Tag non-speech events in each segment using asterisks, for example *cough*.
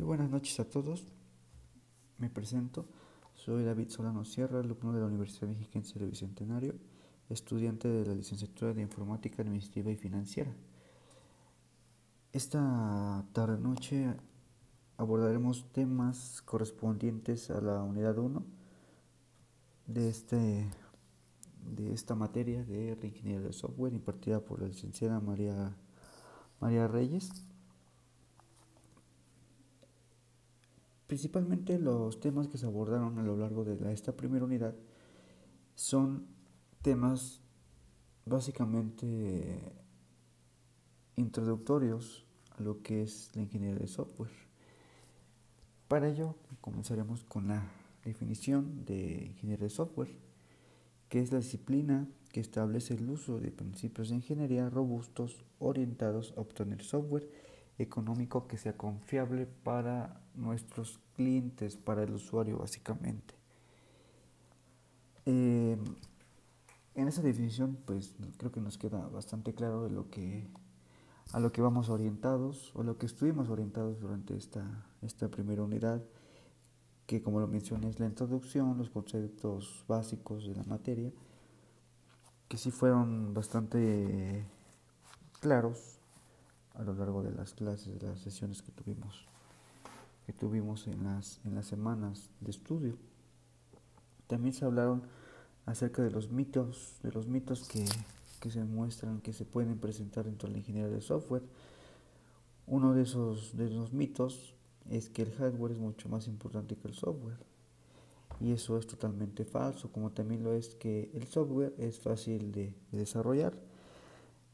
Muy buenas noches a todos. Me presento. Soy David Solano Sierra, alumno de la Universidad Mexiquense del Bicentenario, estudiante de la licenciatura de Informática Administrativa y Financiera. Esta tarde-noche abordaremos temas correspondientes a la unidad 1 de, este, de esta materia de Ingeniería de Software impartida por la licenciada María, María Reyes. Principalmente los temas que se abordaron a lo largo de esta primera unidad son temas básicamente introductorios a lo que es la ingeniería de software. Para ello comenzaremos con la definición de ingeniería de software, que es la disciplina que establece el uso de principios de ingeniería robustos orientados a obtener software económico que sea confiable para nuestros clientes, para el usuario básicamente. Eh, en esa definición, pues creo que nos queda bastante claro de lo que a lo que vamos orientados o lo que estuvimos orientados durante esta, esta primera unidad, que como lo mencioné es la introducción, los conceptos básicos de la materia, que sí fueron bastante claros a lo largo de las clases, de las sesiones que tuvimos, que tuvimos en las, en las semanas de estudio. También se hablaron acerca de los mitos, de los mitos que, que se muestran, que se pueden presentar dentro de la ingeniería de software. Uno de esos, de esos mitos es que el hardware es mucho más importante que el software. Y eso es totalmente falso, como también lo es que el software es fácil de desarrollar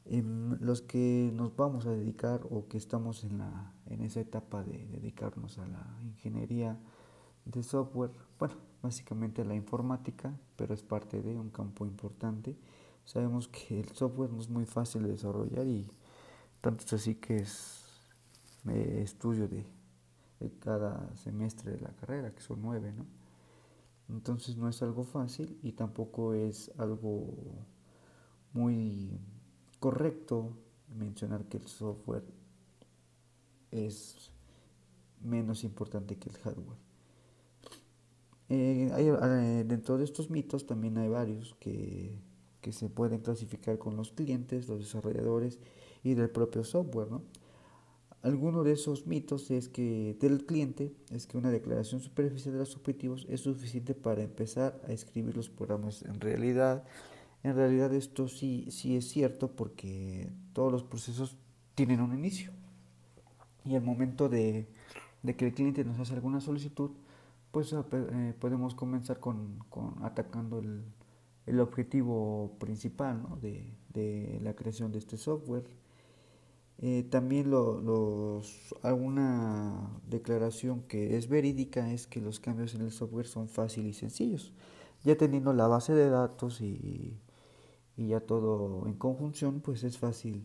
los que nos vamos a dedicar o que estamos en, la, en esa etapa de dedicarnos a la ingeniería de software, bueno, básicamente la informática, pero es parte de un campo importante. Sabemos que el software no es muy fácil de desarrollar y tanto es así que es estudio de, de, cada semestre de la carrera, que son nueve, ¿no? Entonces no es algo fácil y tampoco es algo muy correcto mencionar que el software es menos importante que el hardware. Eh, eh, dentro de estos mitos también hay varios que, que, se pueden clasificar con los clientes, los desarrolladores y del propio software. ¿no? Alguno de esos mitos es que del cliente es que una declaración superficial de los objetivos es suficiente para empezar a escribir los programas. En realidad, en realidad esto sí, sí es cierto porque todos los procesos tienen un inicio. Y al momento de, que el cliente nos hace alguna solicitud, pues eh, podemos comenzar con, atacando el, objetivo principal de, la creación de este software. Eh, también los, alguna declaración que es verídica es que los cambios en el software son fáciles y sencillos. Ya teniendo la base de datos y, y ya todo en conjunción, pues es fácil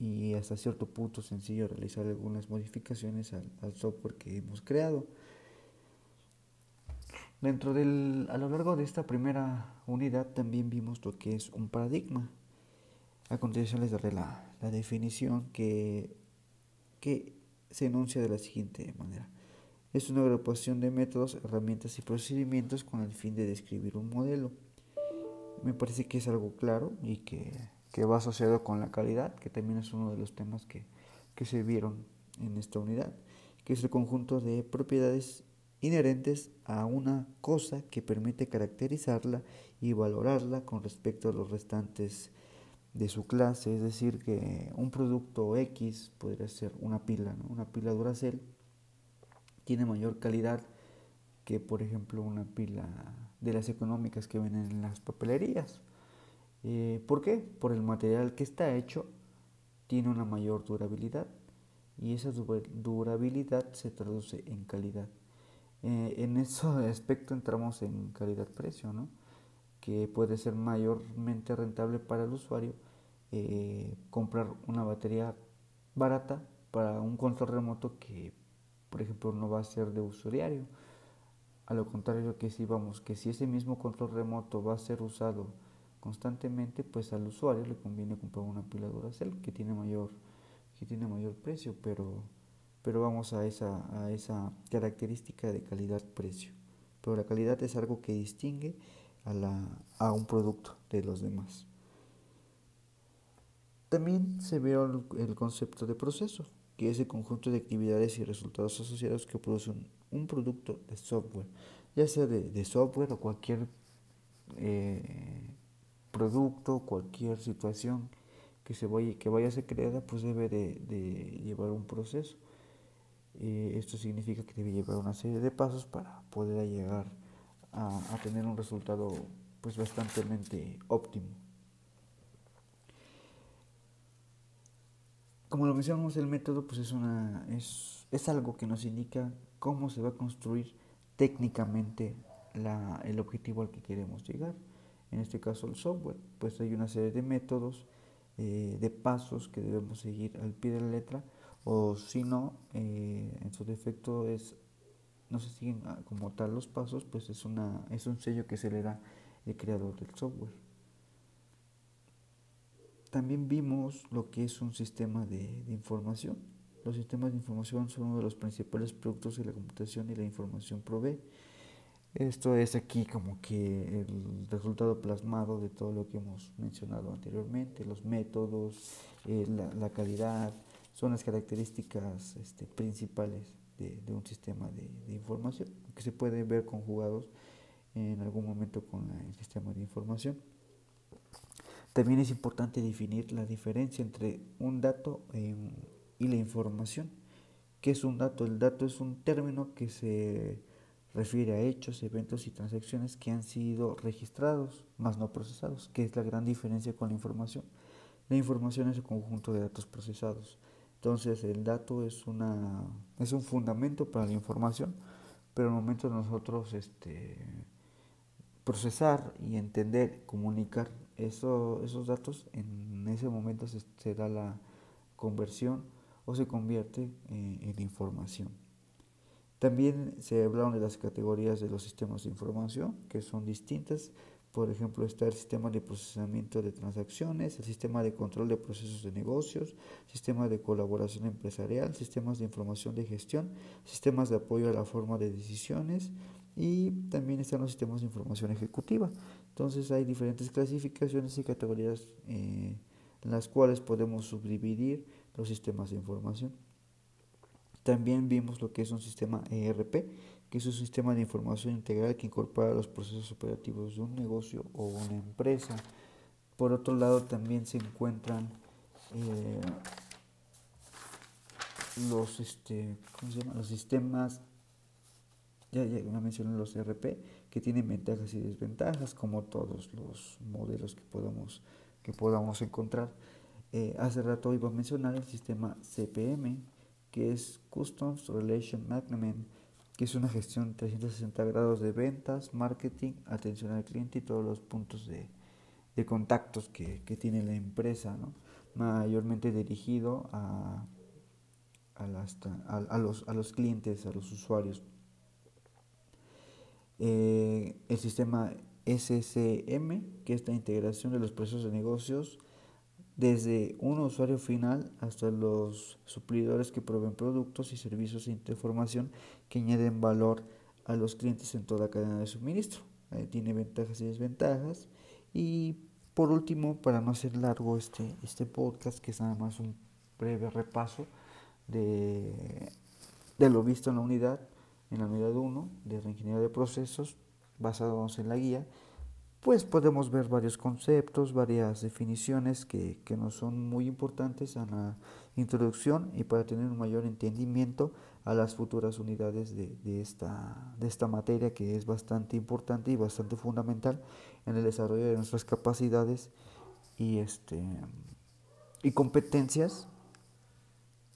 y hasta cierto punto sencillo realizar algunas modificaciones al, software que hemos creado. Dentro del, a lo largo de esta primera unidad también vimos lo que es un paradigma. A continuación les daré la, la definición que, que se enuncia de la siguiente manera. Es una agrupación de métodos, herramientas y procedimientos con el fin de describir un modelo me parece que es algo claro y que, va asociado con la calidad, que también es uno de los temas que, se vieron en esta unidad, que es el conjunto de propiedades inherentes a una cosa que permite caracterizarla y valorarla con respecto a los restantes de su clase, es decir, que un producto X podría ser una pila, una pila Duracell, tiene mayor calidad que por ejemplo una pila de las económicas que venden en las papelerías. Eh, ¿Por qué? Por el material que está hecho tiene una mayor durabilidad y esa durabilidad se traduce en calidad. Eh, en ese *laughs* aspecto entramos en calidad-precio, ¿no? que puede ser mayormente rentable para el usuario eh, comprar una batería barata para un control remoto que, por ejemplo, no va a ser de uso diario a lo contrario que si vamos, que si ese mismo control remoto va a ser usado constantemente, pues al usuario le conviene comprar una pila Duracell que tiene mayor, que tiene mayor precio, pero pero vamos a esa, a esa característica de calidad-precio. Pero la calidad es algo que distingue a, la, a un producto de los demás. También se ve el concepto de proceso, que es el conjunto de actividades y resultados asociados que producen un producto de software, ya sea de, software o cualquier eh, producto, cualquier situación que, se vaya, que vaya a ser creada, pues debe de, llevar un proceso. Eh, esto significa que debe llevar una serie de pasos para poder llegar a, a tener un resultado pues bastante óptimo. Como lo mencionamos, el método pues es, una, es, es algo que nos indica cómo se va a construir técnicamente la, el objetivo al que queremos llegar. En este caso el software, pues hay una serie de métodos, eh, de pasos que debemos seguir al pie de la letra, o si no, eh, en su defecto es no se siguen ah, como tal los pasos, pues es, una, es un sello que se le da el creador del software. También vimos lo que es un sistema de, información. Los sistemas de información son uno de los principales productos que la computación y la información provee. Esto es aquí como que el resultado plasmado de todo lo que hemos mencionado anteriormente, los métodos, eh, la, calidad, son las características este, principales de, un sistema de, de, información, que se pueden ver conjugados en algún momento con el sistema de información. También es importante definir la diferencia entre un dato y la información. ¿Qué es un dato? El dato es un término que se refiere a hechos, eventos y transacciones que han sido registrados, más no procesados, que es la gran diferencia con la información. La información es el conjunto de datos procesados. Entonces el dato es, una, es un fundamento para la información, pero el momento de nosotros este, procesar y entender, comunicar eso, esos datos, en ese momento se, da la conversión o se convierte eh, en información. También se hablaron de las categorías de los sistemas de información, que son distintas. Por ejemplo, está el sistema de procesamiento de transacciones, el sistema de control de procesos de negocios, sistema de colaboración empresarial, sistemas de información de gestión, sistemas de apoyo a la forma de decisiones, y también están los sistemas de información ejecutiva. Entonces hay diferentes clasificaciones y categorías eh, en las cuales podemos subdividir los sistemas de información. También vimos lo que es un sistema ERP, que es un sistema de información integral que incorpora los procesos operativos de un negocio o una empresa. Por otro lado, también se encuentran eh, los, este, ¿cómo se llama? los sistemas ya, ya mencioné los RP que tienen ventajas y desventajas como todos los modelos que podamos, que podamos encontrar. Eh, hace rato iba a mencionar el sistema CPM que es Customs Relation Management que es una gestión 360 grados de ventas, marketing, atención al cliente y todos los puntos de, de contactos que, que, tiene la empresa, ¿no? mayormente dirigido a, a, los, a los clientes, a los usuarios. Eh, el sistema SCM, que es la integración de los procesos de negocios desde un usuario final hasta los suplidores que proveen productos y servicios de información que añaden valor a los clientes en toda la cadena de suministro. tiene ventajas y desventajas. Y por último, para no hacer largo este, este podcast, que es nada más un breve repaso de, de lo visto en la unidad, en la unidad 1 de reingeniería de procesos, basados en la guía, pues podemos ver varios conceptos, varias definiciones que, que nos son muy importantes en la introducción y para tener un mayor entendimiento a las futuras unidades de, de, esta, de esta materia que es bastante importante y bastante fundamental en el desarrollo de nuestras capacidades y, este, y competencias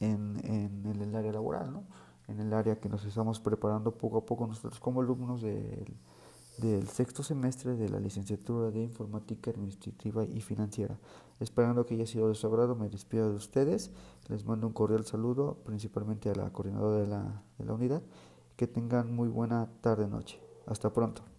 en, en el área laboral. ¿no? En el área que nos estamos preparando poco a poco nosotros como alumnos del, del sexto semestre de la licenciatura de informática administrativa y financiera. Esperando que haya sido de su agrado, me despido de ustedes. Les mando un cordial saludo, principalmente a la coordinadora de la, de la unidad. Que tengan muy buena tarde-noche. Hasta pronto.